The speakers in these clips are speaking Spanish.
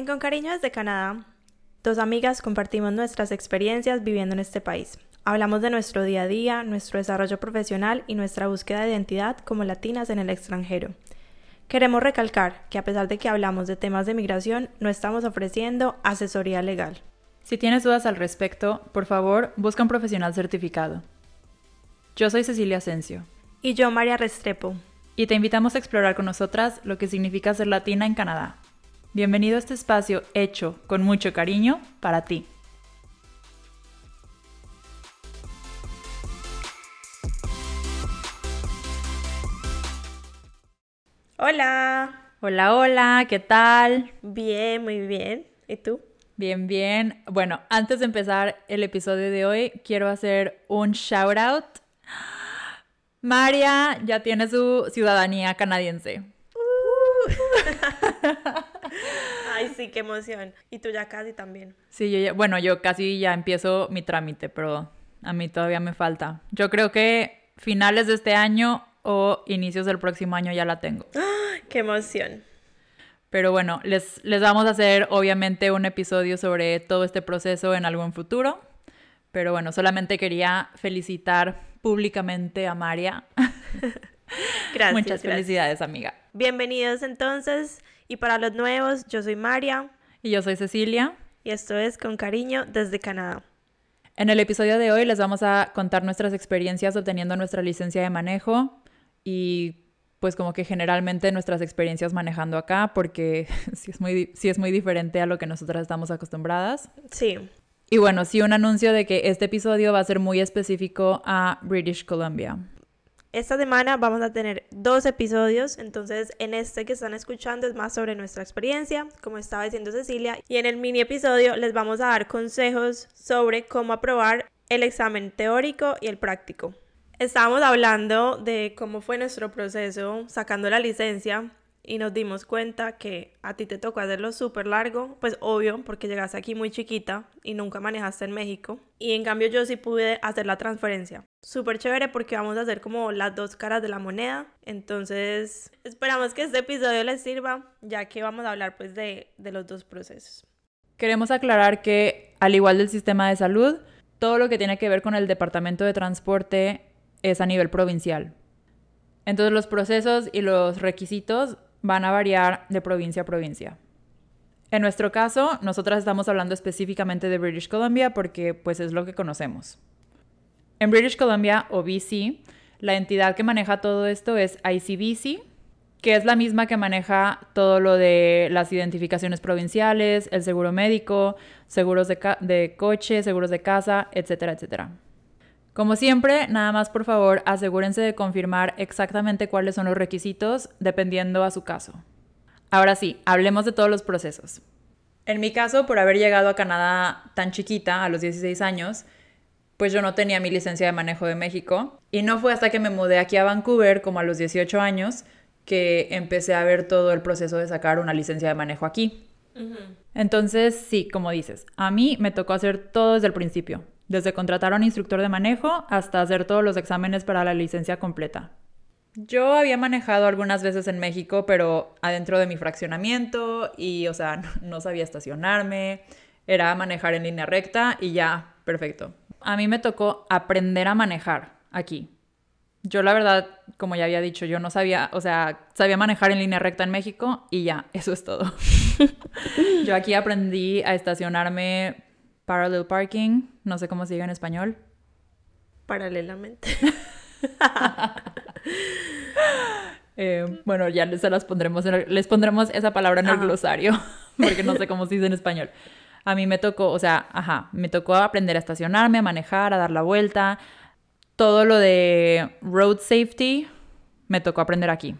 En Con Cariño desde Canadá, dos amigas compartimos nuestras experiencias viviendo en este país. Hablamos de nuestro día a día, nuestro desarrollo profesional y nuestra búsqueda de identidad como latinas en el extranjero. Queremos recalcar que a pesar de que hablamos de temas de migración, no estamos ofreciendo asesoría legal. Si tienes dudas al respecto, por favor, busca un profesional certificado. Yo soy Cecilia Asensio. Y yo, María Restrepo. Y te invitamos a explorar con nosotras lo que significa ser latina en Canadá. Bienvenido a este espacio hecho con mucho cariño para ti. Hola. Hola, hola, ¿qué tal? Bien, muy bien. ¿Y tú? Bien, bien. Bueno, antes de empezar el episodio de hoy, quiero hacer un shout out. María ya tiene su ciudadanía canadiense. Ay, sí, qué emoción. Y tú ya casi también. Sí, yo ya, bueno, yo casi ya empiezo mi trámite, pero a mí todavía me falta. Yo creo que finales de este año o inicios del próximo año ya la tengo. ¡Qué emoción! Pero bueno, les, les vamos a hacer obviamente un episodio sobre todo este proceso en algún futuro. Pero bueno, solamente quería felicitar públicamente a María. Gracias. Muchas felicidades, amiga. Bienvenidos entonces. Y para los nuevos, yo soy María. Y yo soy Cecilia. Y esto es Con Cariño desde Canadá. En el episodio de hoy les vamos a contar nuestras experiencias obteniendo nuestra licencia de manejo y pues como que generalmente nuestras experiencias manejando acá, porque sí es muy, sí es muy diferente a lo que nosotras estamos acostumbradas. Sí. Y bueno, sí un anuncio de que este episodio va a ser muy específico a British Columbia. Esta semana vamos a tener dos episodios, entonces en este que están escuchando es más sobre nuestra experiencia, como estaba diciendo Cecilia, y en el mini episodio les vamos a dar consejos sobre cómo aprobar el examen teórico y el práctico. Estábamos hablando de cómo fue nuestro proceso sacando la licencia y nos dimos cuenta que a ti te tocó hacerlo súper largo, pues obvio, porque llegaste aquí muy chiquita y nunca manejaste en México. Y en cambio yo sí pude hacer la transferencia. Súper chévere porque vamos a hacer como las dos caras de la moneda. Entonces esperamos que este episodio les sirva, ya que vamos a hablar pues de, de los dos procesos. Queremos aclarar que, al igual del sistema de salud, todo lo que tiene que ver con el departamento de transporte es a nivel provincial. Entonces los procesos y los requisitos van a variar de provincia a provincia. En nuestro caso, nosotras estamos hablando específicamente de British Columbia porque pues es lo que conocemos. En British Columbia o BC, la entidad que maneja todo esto es ICBC, que es la misma que maneja todo lo de las identificaciones provinciales, el seguro médico, seguros de, de coche, seguros de casa, etcétera, etcétera. Como siempre, nada más por favor asegúrense de confirmar exactamente cuáles son los requisitos dependiendo a su caso. Ahora sí, hablemos de todos los procesos. En mi caso, por haber llegado a Canadá tan chiquita, a los 16 años, pues yo no tenía mi licencia de manejo de México. Y no fue hasta que me mudé aquí a Vancouver, como a los 18 años, que empecé a ver todo el proceso de sacar una licencia de manejo aquí. Entonces, sí, como dices, a mí me tocó hacer todo desde el principio desde contratar a un instructor de manejo hasta hacer todos los exámenes para la licencia completa. Yo había manejado algunas veces en México, pero adentro de mi fraccionamiento y, o sea, no sabía estacionarme, era manejar en línea recta y ya, perfecto. A mí me tocó aprender a manejar aquí. Yo la verdad, como ya había dicho, yo no sabía, o sea, sabía manejar en línea recta en México y ya, eso es todo. yo aquí aprendí a estacionarme Parallel parking, no sé cómo se diga en español. Paralelamente. Eh, bueno, ya les, las pondremos, les pondremos esa palabra en el glosario, porque no sé cómo se dice en español. A mí me tocó, o sea, ajá, me tocó aprender a estacionarme, a manejar, a dar la vuelta. Todo lo de road safety me tocó aprender aquí.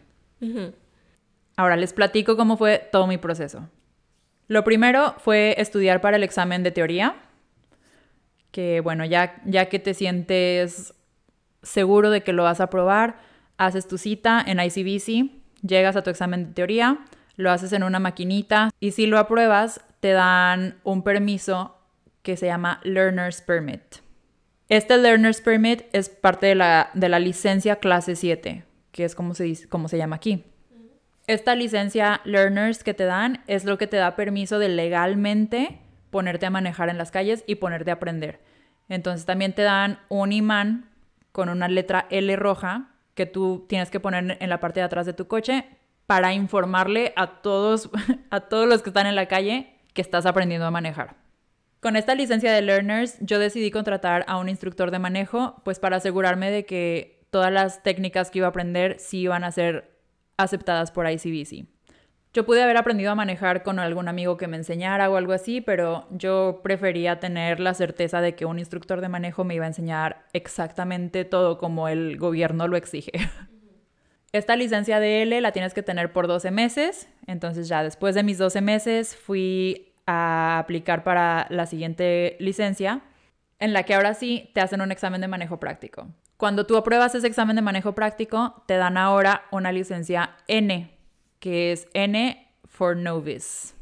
Ahora les platico cómo fue todo mi proceso. Lo primero fue estudiar para el examen de teoría, que bueno, ya, ya que te sientes seguro de que lo vas a probar, haces tu cita en ICBC, llegas a tu examen de teoría, lo haces en una maquinita y si lo apruebas te dan un permiso que se llama Learner's Permit. Este Learner's Permit es parte de la, de la licencia clase 7, que es como se, dice, como se llama aquí. Esta licencia Learners que te dan es lo que te da permiso de legalmente ponerte a manejar en las calles y ponerte a aprender. Entonces también te dan un imán con una letra L roja que tú tienes que poner en la parte de atrás de tu coche para informarle a todos, a todos los que están en la calle que estás aprendiendo a manejar. Con esta licencia de Learners yo decidí contratar a un instructor de manejo pues para asegurarme de que todas las técnicas que iba a aprender sí iban a ser aceptadas por ICBC. Yo pude haber aprendido a manejar con algún amigo que me enseñara o algo así, pero yo prefería tener la certeza de que un instructor de manejo me iba a enseñar exactamente todo como el gobierno lo exige. Esta licencia de L la tienes que tener por 12 meses, entonces ya después de mis 12 meses fui a aplicar para la siguiente licencia, en la que ahora sí te hacen un examen de manejo práctico. Cuando tú apruebas ese examen de manejo práctico, te dan ahora una licencia N, que es N for novice,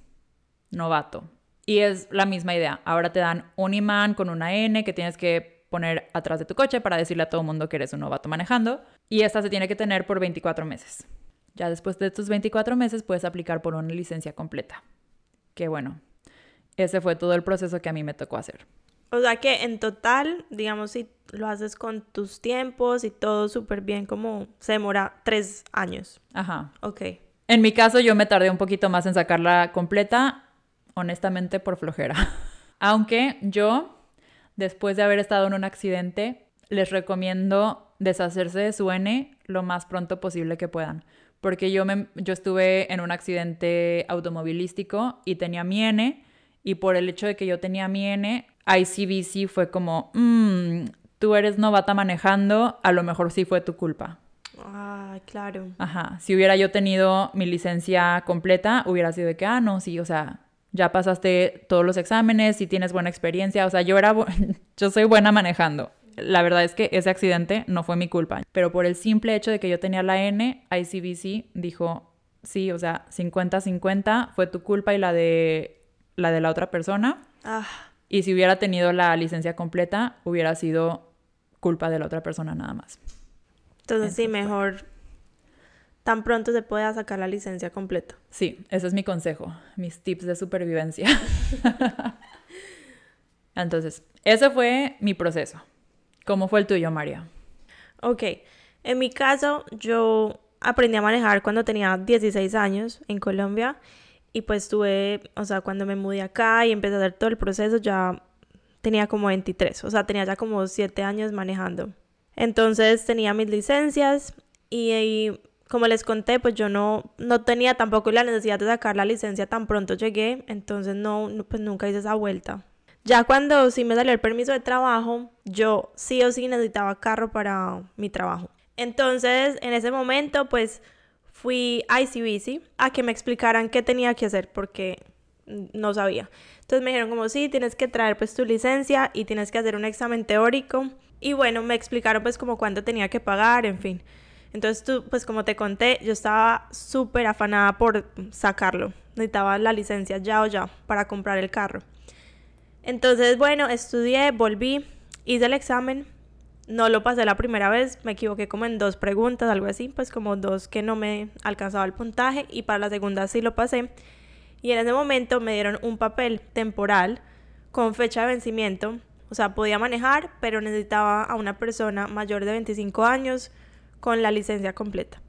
novato. Y es la misma idea. Ahora te dan un imán con una N que tienes que poner atrás de tu coche para decirle a todo el mundo que eres un novato manejando. Y esta se tiene que tener por 24 meses. Ya después de estos 24 meses puedes aplicar por una licencia completa. Que bueno, ese fue todo el proceso que a mí me tocó hacer. O sea que en total, digamos, si lo haces con tus tiempos y todo súper bien, como se demora tres años. Ajá. Ok. En mi caso yo me tardé un poquito más en sacarla completa, honestamente por flojera. Aunque yo, después de haber estado en un accidente, les recomiendo deshacerse de su N lo más pronto posible que puedan. Porque yo, me, yo estuve en un accidente automovilístico y tenía mi N, y por el hecho de que yo tenía mi N, ICBC fue como, mmm, tú eres novata manejando, a lo mejor sí fue tu culpa. Ah, claro. Ajá, si hubiera yo tenido mi licencia completa, hubiera sido de que, ah, no, sí, o sea, ya pasaste todos los exámenes y tienes buena experiencia, o sea, yo era, yo soy buena manejando. La verdad es que ese accidente no fue mi culpa, pero por el simple hecho de que yo tenía la N, ICBC dijo, sí, o sea, 50-50 fue tu culpa y la de la de la otra persona. Ah. Y si hubiera tenido la licencia completa, hubiera sido culpa de la otra persona nada más. Entonces sí, mejor tan pronto se pueda sacar la licencia completa. Sí, ese es mi consejo, mis tips de supervivencia. Entonces, ese fue mi proceso. ¿Cómo fue el tuyo, María? Ok, en mi caso yo aprendí a manejar cuando tenía 16 años en Colombia y pues tuve, o sea, cuando me mudé acá y empecé a hacer todo el proceso ya tenía como 23, o sea, tenía ya como 7 años manejando. Entonces tenía mis licencias y, como les conté, pues yo no, no tenía tampoco la necesidad de sacar la licencia tan pronto llegué, entonces no, pues nunca hice esa vuelta. Ya cuando sí me salió el permiso de trabajo, yo sí o sí necesitaba carro para mi trabajo. Entonces, en ese momento, pues fui a ICBC a que me explicaran qué tenía que hacer porque no sabía. Entonces me dijeron como sí, tienes que traer pues tu licencia y tienes que hacer un examen teórico. Y bueno, me explicaron pues como cuánto tenía que pagar, en fin. Entonces tú, pues como te conté, yo estaba súper afanada por sacarlo. Necesitaba la licencia ya o ya para comprar el carro. Entonces, bueno, estudié, volví, hice el examen. No lo pasé la primera vez, me equivoqué como en dos preguntas, algo así, pues como dos que no me alcanzaba el puntaje y para la segunda sí lo pasé. Y en ese momento me dieron un papel temporal con fecha de vencimiento. O sea, podía manejar, pero necesitaba a una persona mayor de 25 años con la licencia completa.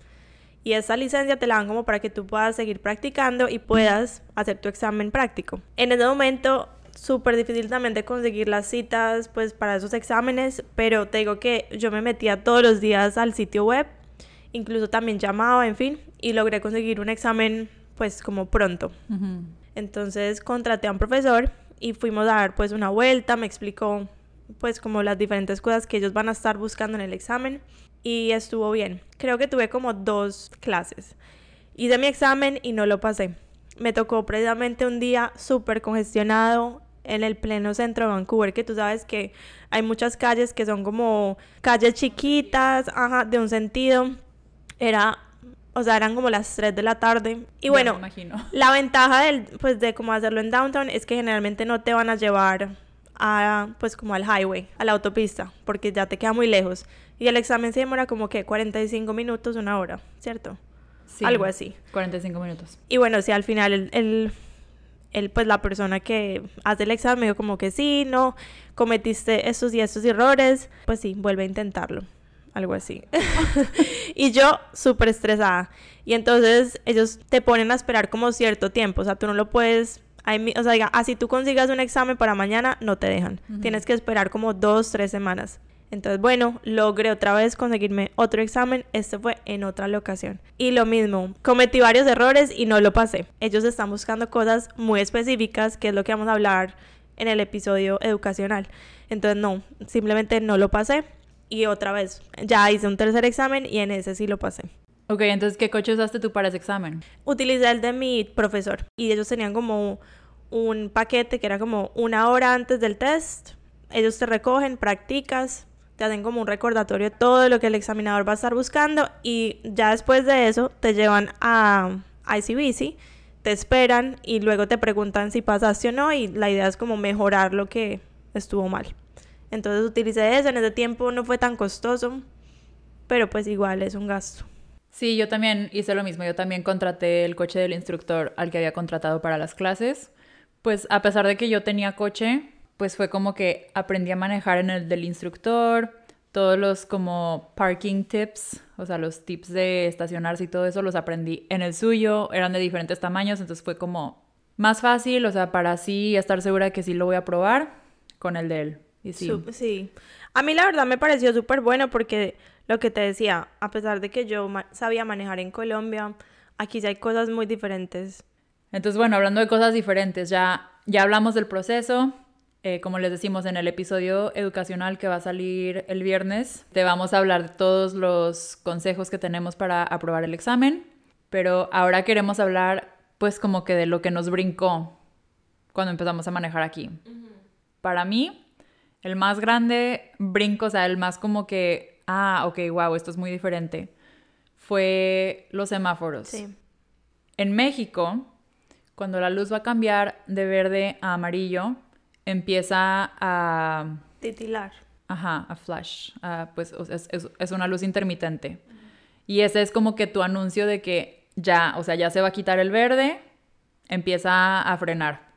Y esa licencia te la dan como para que tú puedas seguir practicando y puedas hacer tu examen práctico. En ese momento súper difícil también de conseguir las citas pues para esos exámenes, pero te digo que yo me metía todos los días al sitio web, incluso también llamaba, en fin, y logré conseguir un examen pues como pronto. Entonces contraté a un profesor y fuimos a dar pues una vuelta, me explicó pues como las diferentes cosas que ellos van a estar buscando en el examen y estuvo bien. Creo que tuve como dos clases. Hice mi examen y no lo pasé. Me tocó precisamente un día súper congestionado en el pleno centro de Vancouver, que tú sabes que hay muchas calles que son como calles chiquitas, ajá, de un sentido. Era, o sea, eran como las 3 de la tarde. Y bueno, la ventaja del, pues, de cómo hacerlo en downtown es que generalmente no te van a llevar a, pues, como al highway, a la autopista, porque ya te queda muy lejos. Y el examen se demora como que 45 minutos, una hora, ¿cierto? Sí. algo así. 45 minutos. Y bueno, si al final el, el- el, pues la persona que hace el examen me dijo como que sí, no, cometiste estos y estos errores, pues sí, vuelve a intentarlo. Algo así. y yo súper estresada. Y entonces ellos te ponen a esperar como cierto tiempo. O sea, tú no lo puedes... O sea, diga, así tú consigas un examen para mañana, no te dejan. Tienes que esperar como dos, tres semanas. Entonces, bueno, logré otra vez conseguirme otro examen. Este fue en otra locación. Y lo mismo, cometí varios errores y no lo pasé. Ellos están buscando cosas muy específicas, que es lo que vamos a hablar en el episodio educacional. Entonces, no, simplemente no lo pasé. Y otra vez, ya hice un tercer examen y en ese sí lo pasé. Ok, entonces, ¿qué coche usaste tú para ese examen? Utilicé el de mi profesor y ellos tenían como un paquete que era como una hora antes del test. Ellos te recogen, practicas, te hacen como un recordatorio de todo lo que el examinador va a estar buscando y ya después de eso te llevan a ICBC, te esperan y luego te preguntan si pasaste o no y la idea es como mejorar lo que estuvo mal. Entonces utilicé eso, en ese tiempo no fue tan costoso, pero pues igual es un gasto. Sí, yo también hice lo mismo. Yo también contraté el coche del instructor al que había contratado para las clases. Pues a pesar de que yo tenía coche, pues fue como que aprendí a manejar en el del instructor, todos los como parking tips, o sea, los tips de estacionarse y todo eso los aprendí en el suyo, eran de diferentes tamaños, entonces fue como más fácil, o sea, para así estar segura de que sí lo voy a probar con el de él. Y sí. Sup- sí. A mí la verdad me pareció súper bueno porque lo que te decía, a pesar de que yo ma- sabía manejar en Colombia, aquí sí hay cosas muy diferentes. Entonces, bueno, hablando de cosas diferentes, ya, ya hablamos del proceso. eh, como les decimos en el episodio educacional que va a salir el viernes, te vamos a hablar de todos los consejos que tenemos para aprobar el examen. Pero ahora queremos hablar, pues, como que de lo que nos brincó cuando empezamos a manejar aquí. Para mí, el más grande brinco, o sea, el más como que, ah, ok, wow, esto es muy diferente, fue los semáforos. Sí. En México, cuando la luz va a cambiar de verde a amarillo, empieza a, Titilar. ajá, a flash, pues es, es- es una luz intermitente. Y ese es como que tu anuncio de que ya, o sea, ya se va a quitar el verde, empieza a frenar.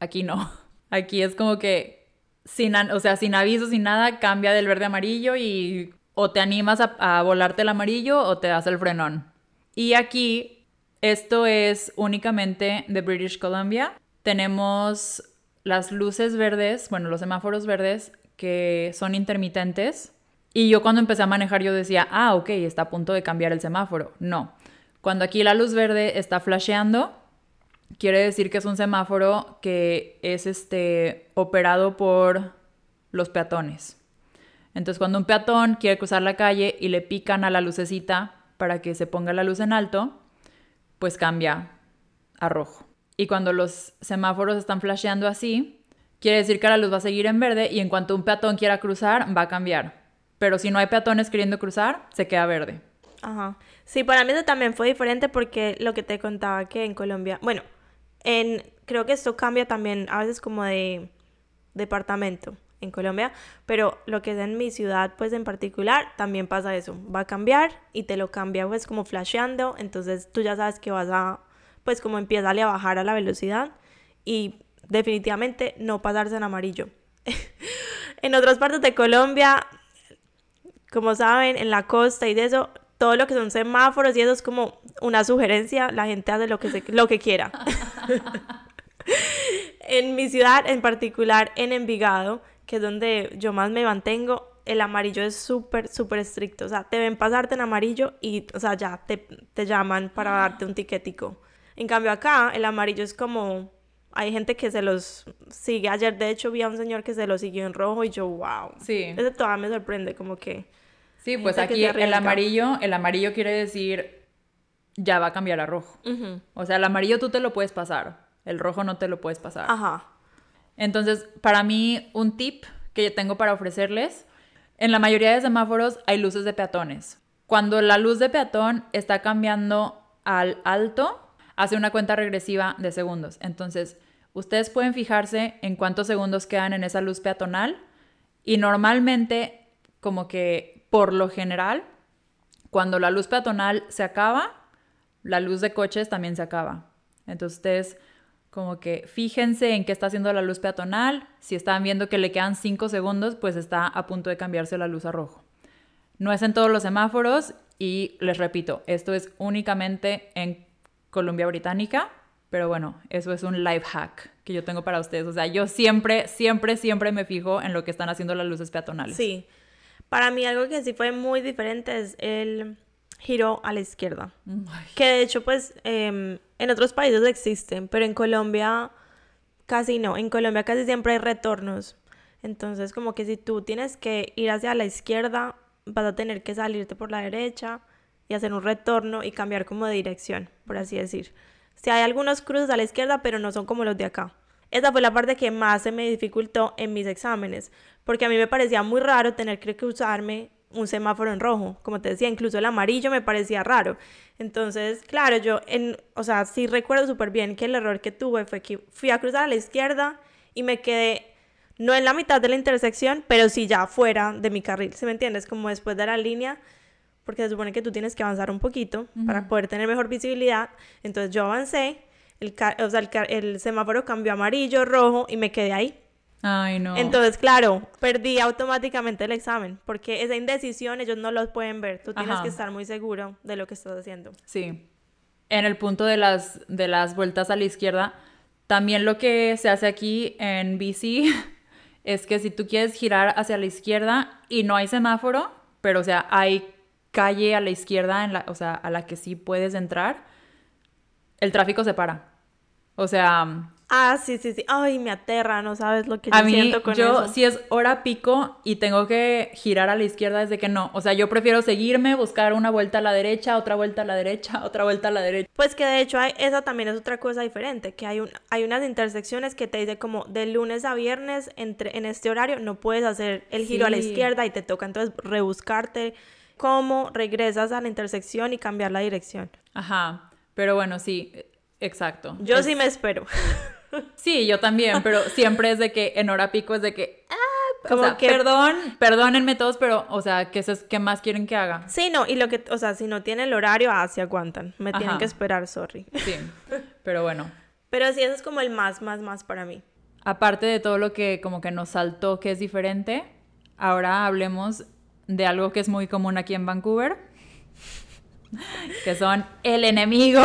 Aquí no. Aquí es como que sin, o sea, sin aviso, sin nada, cambia del verde a amarillo y o te animas a, a volarte el amarillo o te das el frenón. Y aquí esto es únicamente de British Columbia. Tenemos las luces verdes, bueno, los semáforos verdes que son intermitentes. Y yo cuando empecé a manejar yo decía, ah, ok, está a punto de cambiar el semáforo. No. Cuando aquí la luz verde está flasheando, quiere decir que es un semáforo que es este operado por los peatones. Entonces, cuando un peatón quiere cruzar la calle y le pican a la lucecita para que se ponga la luz en alto, pues cambia a rojo. Y cuando los semáforos están flasheando así, quiere decir que la luz va a seguir en verde y en cuanto un peatón quiera cruzar, va a cambiar. Pero si no hay peatones queriendo cruzar, se queda verde. Ajá. Sí, para mí eso también fue diferente porque lo que te contaba que en Colombia, bueno, en creo que esto cambia también a veces como de departamento en Colombia, pero lo que es en mi ciudad pues en particular también pasa eso, va a cambiar y te lo cambia pues como flasheando, entonces tú ya sabes que vas a pues como empieza a bajar a la velocidad y definitivamente no pasarse en amarillo. en otras partes de Colombia como saben, en la costa y de eso, todo lo que son semáforos y eso es como una sugerencia, la gente hace lo que, se- lo que quiera. en mi ciudad, en particular en Envigado, que es donde yo más me mantengo, el amarillo es súper, súper estricto. O sea, te ven pasarte en amarillo y, o sea, ya te, te llaman para darte un tiquetico. En cambio acá, el amarillo es como... Hay gente que se los sigue. Ayer, de hecho, vi a un señor que se lo siguió en rojo y yo, wow. Sí. Eso todavía me sorprende, como que... Sí, pues aquí el amarillo, el amarillo quiere decir ya va a cambiar a rojo. O sea, el amarillo tú te lo puedes pasar, el rojo no te lo puedes pasar. Ajá. Entonces, para mí, un tip que yo tengo para ofrecerles, en la mayoría de semáforos hay luces de peatones. Cuando la luz de peatón está cambiando al alto, hace una cuenta regresiva de segundos. Entonces, ustedes pueden fijarse en cuántos segundos quedan en esa luz peatonal y normalmente, como que por lo general, cuando la luz peatonal se acaba, la luz de coches también se acaba. Entonces ustedes como que fíjense en qué está haciendo la luz peatonal. Si están viendo que le quedan 5 segundos, pues está a punto de cambiarse la luz a rojo. No es en todos los semáforos y les repito, esto es únicamente en Columbia Británica, pero bueno, eso es un life hack que yo tengo para ustedes. O sea, yo siempre, siempre, siempre me fijo en lo que están haciendo las luces peatonales. Sí. Para mí algo que sí fue muy diferente es el giro a la izquierda. Que de hecho, pues, em, en otros países existen, pero en Colombia casi no. En Colombia casi siempre hay retornos. Entonces, como que si tú tienes que ir hacia la izquierda, vas a tener que salirte por la derecha y hacer un retorno y cambiar como de dirección, por así decir. Si hay algunos cruces a la izquierda, pero no son como los de acá. Esa fue la parte que más se me dificultó en mis exámenes, porque a mí me parecía muy raro tener que cruzarme un semáforo en rojo, como te decía, incluso el amarillo me parecía raro. Entonces, claro, yo, en, o sea, sí recuerdo súper bien que el error que tuve fue que fui a cruzar a la izquierda y me quedé no en la mitad de la intersección, pero sí ya fuera de mi carril, ¿se me entiendes? Como después de la línea, porque se supone que tú tienes que avanzar un poquito para poder tener mejor visibilidad. Entonces yo avancé, el, o sea, el, semáforo cambió amarillo, rojo y me quedé ahí. Ay, no. Entonces, claro, perdí automáticamente el examen, porque esa indecisión ellos no lo pueden ver. Tú tienes que estar muy seguro de lo que estás haciendo. Sí. En el punto de las, de las vueltas a la izquierda, también lo que se hace aquí en bici es que si tú quieres girar hacia la izquierda y no hay semáforo, pero o sea, hay calle a la izquierda, en la, o sea, a la que sí puedes entrar, el tráfico se para. O sea, Ah, sí, sí, sí. Ay, me aterra, no sabes lo que yo siento con yo, si es hora pico y tengo que girar a la izquierda, desde que no. O sea, yo prefiero seguirme, buscar una vuelta a la derecha, otra vuelta a la derecha, otra vuelta a la derecha. Pues que de hecho hay, esa también es otra cosa diferente, que hay, un, hay unas intersecciones que te dice como de lunes a viernes entre, en este horario no puedes hacer el giro a la izquierda y te toca entonces rebuscarte cómo regresas a la intersección y cambiar la dirección. Ajá, pero bueno, sí, exacto. Yo sí me espero. Sí, yo también, pero siempre es de que en hora pico es de que, ah, como que, perdón, perdónenme todos, pero, o sea, ¿qué, es, ¿qué más quieren que haga? Sí, no, y lo que, o sea, si no tiene el horario, ah, se aguantan, me tienen que esperar, sorry. Sí, pero bueno. Pero sí, eso es como el más, más, más para mí. Aparte de todo lo que como que nos saltó que es diferente, ahora hablemos de algo que es muy común aquí en Vancouver, que son el enemigo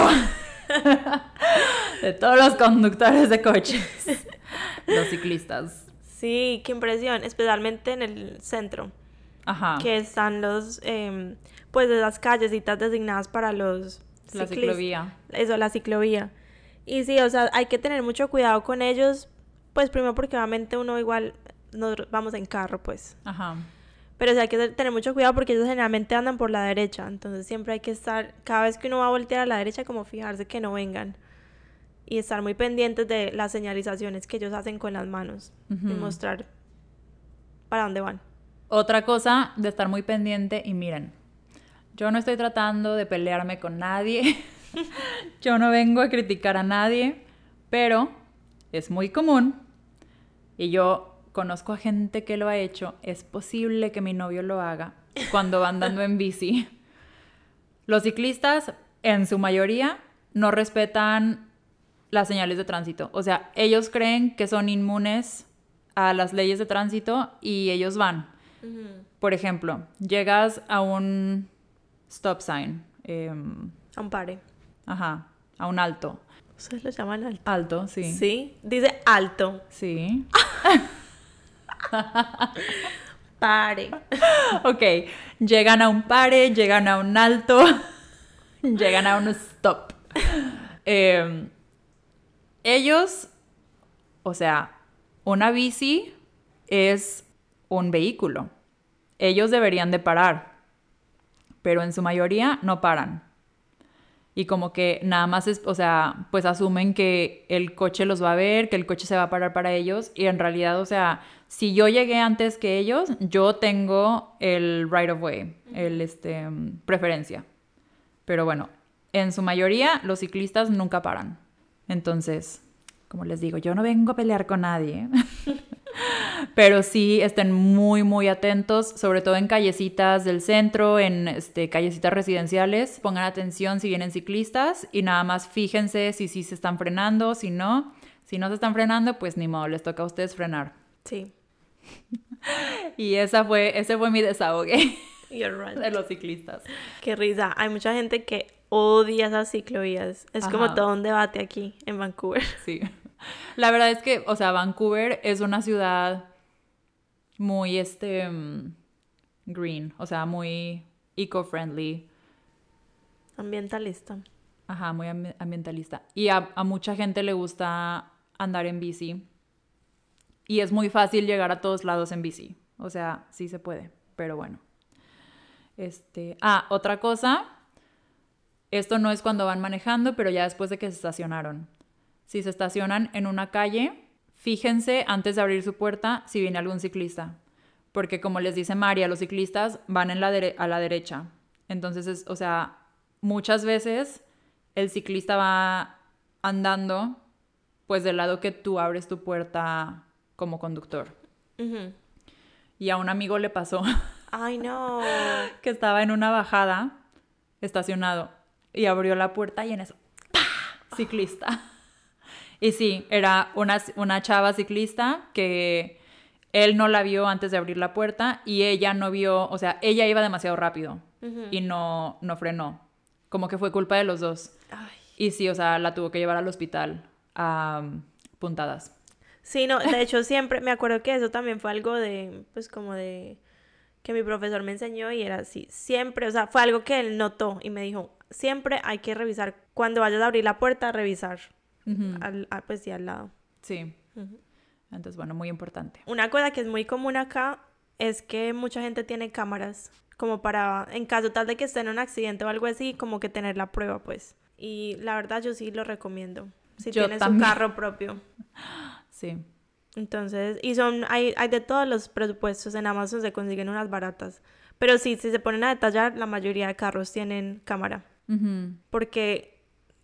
de todos los conductores de coches, los ciclistas. Sí, qué impresión, especialmente en el centro. Ajá. Que están los, eh, pues, de las callecitas designadas para los La ciclovía. Eso, la ciclovía. Y sí, o sea, hay que tener mucho cuidado con ellos, pues primero porque obviamente uno igual nos vamos en carro, pues. Ajá. Pero sí hay que tener mucho cuidado porque ellos generalmente andan por la derecha. Entonces siempre hay que estar, cada vez que uno va a voltear a la derecha, como fijarse que no vengan. Y estar muy pendientes de las señalizaciones que ellos hacen con las manos. Y mostrar para dónde van. Otra cosa de estar muy pendiente y miren, yo no estoy tratando de pelearme con nadie. yo no vengo a criticar a nadie. Pero es muy común. Y yo conozco a gente que lo ha hecho, es posible que mi novio lo haga cuando va andando en bici. Los ciclistas, en su mayoría, no respetan las señales de tránsito. O sea, ellos creen que son inmunes a las leyes de tránsito y ellos van. Por ejemplo, llegas a un stop sign. Em, a un pare. Ajá, a un alto. ¿Ustedes lo llaman alto? Alto, sí. Sí, dice alto. Sí. pare. Ok, llegan a un pare, llegan a un alto, llegan a un stop. Em, ellos, o sea, una bici es un vehículo. Ellos deberían de parar, pero en su mayoría no paran y como que nada más es, o sea, pues asumen que el coche los va a ver, que el coche se va a parar para ellos y en realidad, o sea, si yo llegué antes que ellos, yo tengo el right of way, el este preferencia. Pero bueno, en su mayoría los ciclistas nunca paran. Entonces, como les digo, yo no vengo a pelear con nadie. Pero sí estén muy, muy atentos, sobre todo en callecitas del centro, en este, callecitas residenciales. Pongan atención si vienen ciclistas y nada más fíjense si sí se están frenando, si no. Si no se están frenando, pues ni modo, les toca a ustedes frenar. Sí. y esa fue, ese fue mi desahogue right. de los ciclistas. Qué risa. Hay mucha gente que odia esas ciclovías. Es como todo un debate aquí en Vancouver. Sí. La verdad es que, o sea, Vancouver es una ciudad muy, este, mm, green, o sea, muy eco-friendly. Ambientalista. Ajá, muy ambi- ambientalista. Y a, a mucha gente le gusta andar en bici. Y es muy fácil llegar a todos lados en bici. O sea, sí se puede, pero bueno. Este, ah, otra cosa. Esto no es cuando van manejando, pero ya después de que se estacionaron. Si se estacionan en una calle, fíjense antes de abrir su puerta si viene algún ciclista. Porque como les dice María, los ciclistas van en la a la derecha. Entonces, es, o sea, muchas veces el ciclista va andando pues del lado que tú abres tu puerta como conductor. Y a un amigo le pasó Ay, no. que estaba en una bajada estacionado y abrió la puerta y en eso ¡pah! ciclista. Y sí, era una, una chava ciclista que él no la vio antes de abrir la puerta y ella no vio, o sea, ella iba demasiado rápido y no, no frenó. Como que fue culpa de los dos. Ay. Y sí, o sea, la tuvo que llevar al hospital a puntadas. Sí, no, de hecho siempre me acuerdo que eso también fue algo de, pues como de, que mi profesor me enseñó y era así, siempre, o sea, fue algo que él notó y me dijo, siempre hay que revisar, cuando vayas a abrir la puerta, revisar, Ujú, al, a- pues sí, al lado. Sí. Ujú. Entonces, bueno, muy importante. Una cosa que es muy común acá es que mucha gente tiene cámaras, como para, en caso tal de que esté en un accidente o algo así, como que tener la prueba, pues. Y la verdad yo sí lo recomiendo, si Yo tienes también. un carro propio. Sí. Entonces, y son, hay, hay de todos los presupuestos, en Amazon se consiguen unas baratas. Pero sí, si se ponen a detallar, la mayoría de carros tienen cámara. Ujú, Porque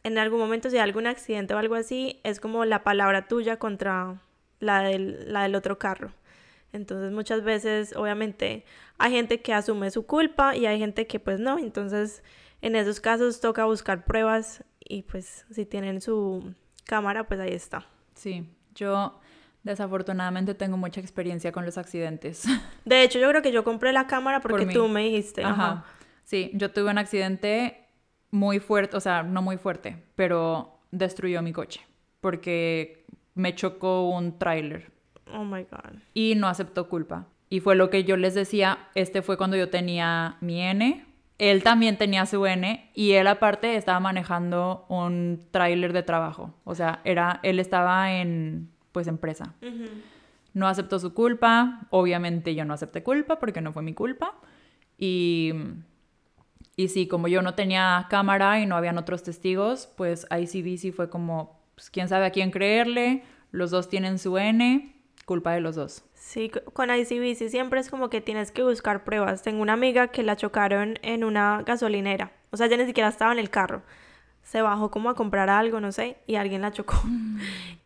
en algún momento, si hay algún accidente o algo así, es como la palabra tuya contra la del, la del otro carro. Entonces, muchas veces, obviamente, hay gente que asume su culpa y hay gente que pues no. Entonces, en esos casos toca buscar pruebas y pues si tienen su cámara, pues ahí está. Sí. Yo desafortunadamente tengo mucha experiencia con los accidentes. De hecho, yo creo que yo compré la cámara porque tú me dijiste. Ajá. Ajá. Sí, yo tuve un accidente muy fuerte, o sea, no muy fuerte, pero destruyó mi coche porque me chocó un tráiler Oh my God. y no aceptó culpa. Y fue lo que yo les decía, este fue cuando yo tenía mi N, él también tenía su N y él aparte estaba manejando un tráiler de trabajo, o sea, era él estaba en pues empresa. No aceptó su culpa, obviamente yo no acepté culpa porque no fue mi culpa. Y, y sí, como yo no tenía cámara y no habían otros testigos, pues ICBC fue como, pues quién sabe a quién creerle, los dos tienen su N, culpa de los dos. Sí, co- con ICBC siempre es como que tienes que buscar pruebas. Tengo una amiga que la chocaron en una gasolinera. O sea, ella ni siquiera estaba en el carro. Se bajó como a comprar algo, no sé, y alguien la chocó.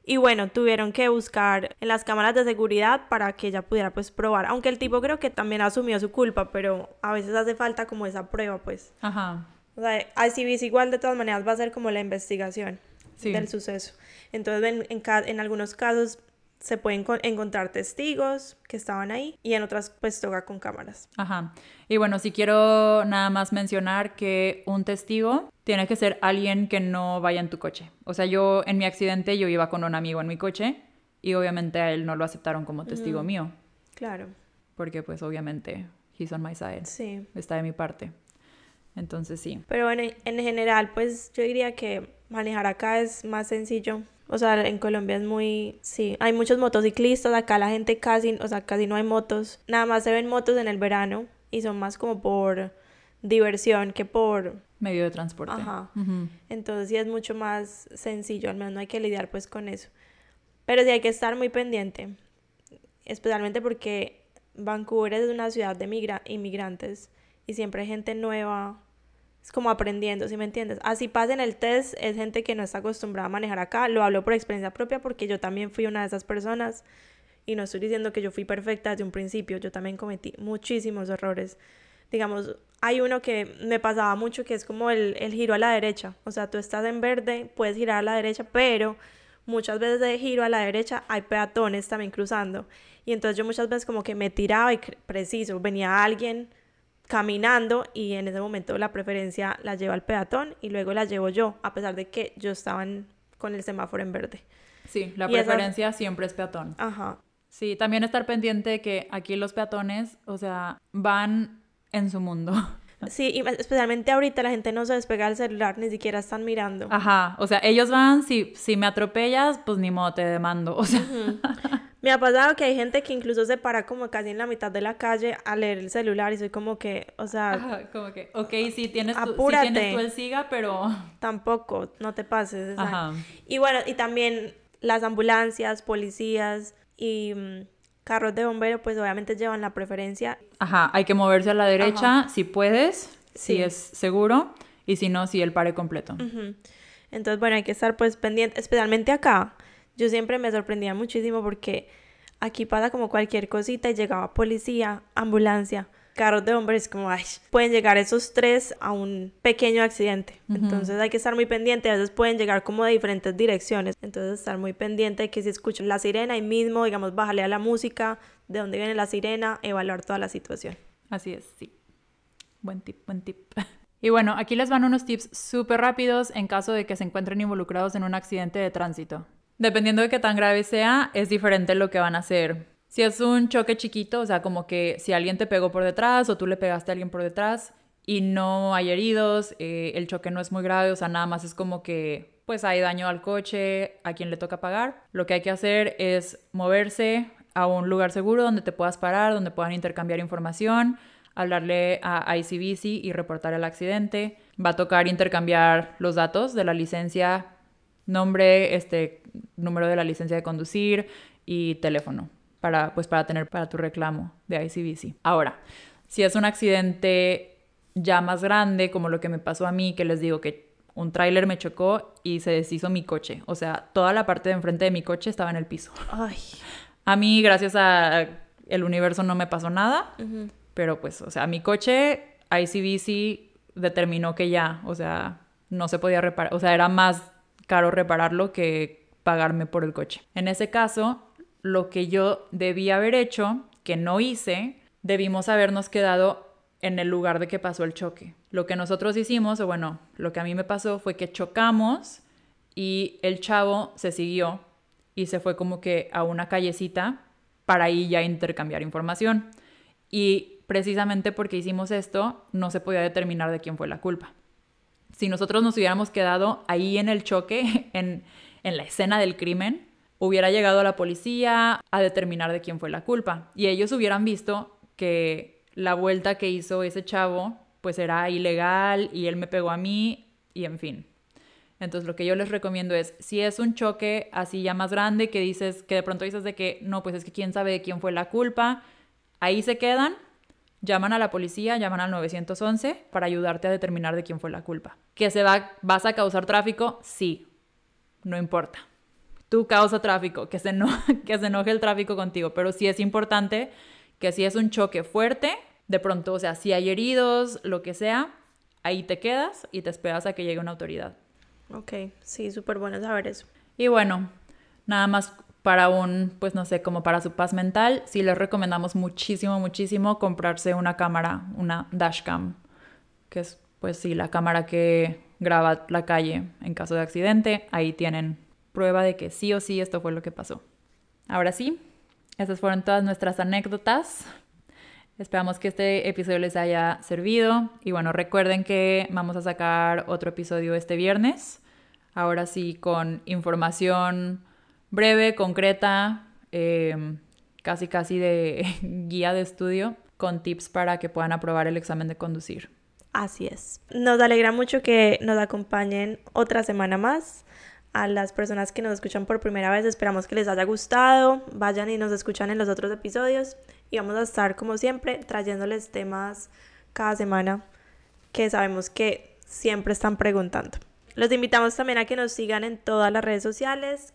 Y bueno, tuvieron que buscar en las cámaras de seguridad para que ella pudiera pues probar. Aunque el tipo creo que también asumió su culpa, pero a veces hace falta como esa prueba, pues. Ajá. O sea, ICBC igual de todas maneras va a ser como la investigación Sí. del suceso. Entonces, en, en, algunos casos se pueden con- encontrar testigos que estaban ahí y en otras pues toca con cámaras. Ajá. Y bueno, sí quiero nada más mencionar que un testigo tiene que ser alguien que no vaya en tu coche. O sea, yo en mi accidente yo iba con un amigo en mi coche y obviamente a él no lo aceptaron como testigo mío, Claro, porque pues obviamente he's on my side, sí. está de mi parte. Entonces sí. Pero bueno, en, en general pues yo diría que manejar acá es más sencillo. O sea, en Colombia es muy, sí, hay muchos motociclistas, acá la gente casi, o sea, casi no hay motos. Nada más se ven motos en el verano y son más como por diversión que por Medio de transporte. Ajá. Ujú. Entonces sí es mucho más sencillo, al menos no hay que lidiar pues con eso. Pero sí hay que estar muy pendiente, especialmente porque Vancouver es una ciudad de migra- inmigrantes y siempre hay gente nueva, es como aprendiendo, ¿sí me entiendes? Así pasen el test, es gente que no está acostumbrada a manejar acá, lo hablo por experiencia propia porque yo también fui una de esas personas y no estoy diciendo que yo fui perfecta desde un principio, yo también cometí muchísimos errores. Digamos, hay uno que me pasaba mucho que es como el, el giro a la derecha. O sea, tú estás en verde, puedes girar a la derecha, pero muchas veces de giro a la derecha hay peatones también cruzando. Y entonces yo muchas veces como que me tiraba y preciso, venía alguien caminando y en ese momento la preferencia la lleva el peatón y luego la llevo yo, a pesar de que yo estaba con el semáforo en verde. Sí, la preferencia siempre es peatón. Ajá. Sí, también estar pendiente de que aquí los peatones, o sea, van en su mundo. Sí, y especialmente ahorita la gente no se despega del celular, ni siquiera están mirando. Ajá, o sea, ellos van, si, si me atropellas, pues ni modo, te demando, o sea. Me ha pasado que hay gente que incluso se para como casi en la mitad de la calle a leer el celular y soy como que, o sea... Ajá, como que, ok, sí tienes, tu, sí tienes tú el SIGA, pero... Tampoco, no te pases. Ajá. Y bueno, y también las ambulancias, policías y mm, carros de bombero, pues obviamente llevan la preferencia. Ajá, hay que moverse a la derecha si puedes, si es seguro, y si no, si el pare completo. Entonces, bueno, hay que estar pues pendiente, especialmente acá. Yo siempre me sorprendía muchísimo porque aquí pasa como cualquier cosita y llegaba policía, ambulancia carros de hombres, como, ay, pueden llegar esos tres a un pequeño accidente. Entonces hay que estar muy pendiente, a veces pueden llegar como de diferentes direcciones. Entonces estar muy pendiente de que si escuchan la sirena ahí mismo, digamos, bájale a la música, de dónde viene la sirena, evaluar toda la situación. Así es, sí. Buen tip, buen tip. Y bueno, aquí les van unos tips súper rápidos en caso de que se encuentren involucrados en un accidente de tránsito. Dependiendo de qué tan grave sea, es diferente lo que van a hacer. Si es un choque chiquito, o sea, como que si alguien te pegó por detrás o tú le pegaste a alguien por detrás y no hay heridos, eh, el choque no es muy grave, o sea, nada más es como que pues hay daño al coche, a quien le toca pagar. Lo que hay que hacer es moverse a un lugar seguro donde te puedas parar, donde puedan intercambiar información, hablarle a ICBC y reportar el accidente. Va a tocar intercambiar los datos de la licencia, nombre, este número de la licencia de conducir y teléfono para, pues, para tener para tu reclamo de ICBC. Ahora, si es un accidente ya más grande, como lo que me pasó a mí, que les digo que un tráiler me chocó y se deshizo mi coche. O sea, toda la parte de enfrente de mi coche estaba en el piso. Ay. A mí, gracias a el universo, no me pasó nada. Pero pues, o sea, mi coche, ICBC determinó que ya, o sea, no se podía reparar. O sea, era más caro repararlo que pagarme por el coche. En ese caso, lo que yo debía haber hecho, que no hice, debimos habernos quedado en el lugar de que pasó el choque. Lo que nosotros hicimos, o bueno, lo que a mí me pasó fue que chocamos y el chavo se siguió y se fue como que a una callecita para ahí ya intercambiar información. Y precisamente porque hicimos esto, no se podía determinar de quién fue la culpa. Si nosotros nos hubiéramos quedado ahí en el choque, en, en la escena del crimen, hubiera llegado la policía a determinar de quién fue la culpa. Y ellos hubieran visto que la vuelta que hizo ese chavo pues era ilegal y él me pegó a mí y en fin. Entonces lo que yo les recomiendo es, si es un choque así ya más grande que dices, que de pronto dices de que no, pues es que quién sabe de quién fue la culpa, ahí se quedan, llaman a la policía, llaman al 911 para ayudarte a determinar de quién fue la culpa. ¿Que se va, vas a causar tráfico? Sí, no importa tú causa tráfico, que se, que se enoje el tráfico contigo, pero sí es importante que si es un choque fuerte, de pronto, o sea, si hay heridos, lo que sea, ahí te quedas y te esperas a que llegue una autoridad. Ok, sí, súper bueno saber eso. Y bueno, nada más para un, pues no sé, como para su paz mental, sí les recomendamos muchísimo, muchísimo comprarse una cámara, una dashcam, que es, pues sí, la cámara que graba la calle en caso de accidente. Ahí tienen prueba de que sí o sí esto fue lo que pasó. Ahora sí, esas fueron todas nuestras anécdotas. Esperamos que este episodio les haya servido. Y bueno, recuerden que vamos a sacar otro episodio este viernes. Ahora sí, con información breve, concreta, eh, casi casi de guía de estudio, con tips para que puedan aprobar el examen de conducir. Así es. Nos alegra mucho que nos acompañen otra semana más a las personas que nos escuchan por primera vez. Esperamos que les haya gustado. Vayan y nos escuchan en los otros episodios. Y vamos a estar, como siempre, trayéndoles temas cada semana que sabemos que siempre están preguntando. Los invitamos también a que nos sigan en todas las redes sociales.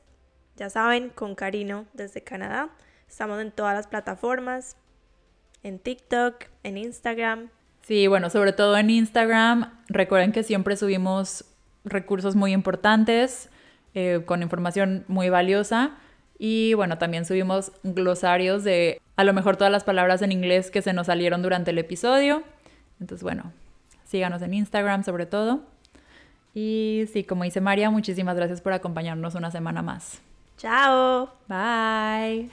Ya saben, con Carino desde Canadá. Estamos en todas las plataformas, en TikTok, en Instagram. Sí, bueno, sobre todo en Instagram. Recuerden que siempre subimos recursos muy importantes, eh, con información muy valiosa. Y bueno, también subimos glosarios de a lo mejor todas las palabras en inglés que se nos salieron durante el episodio. Entonces, bueno, síganos en Instagram sobre todo. Y sí, como dice María, muchísimas gracias por acompañarnos una semana más. Chao. Bye.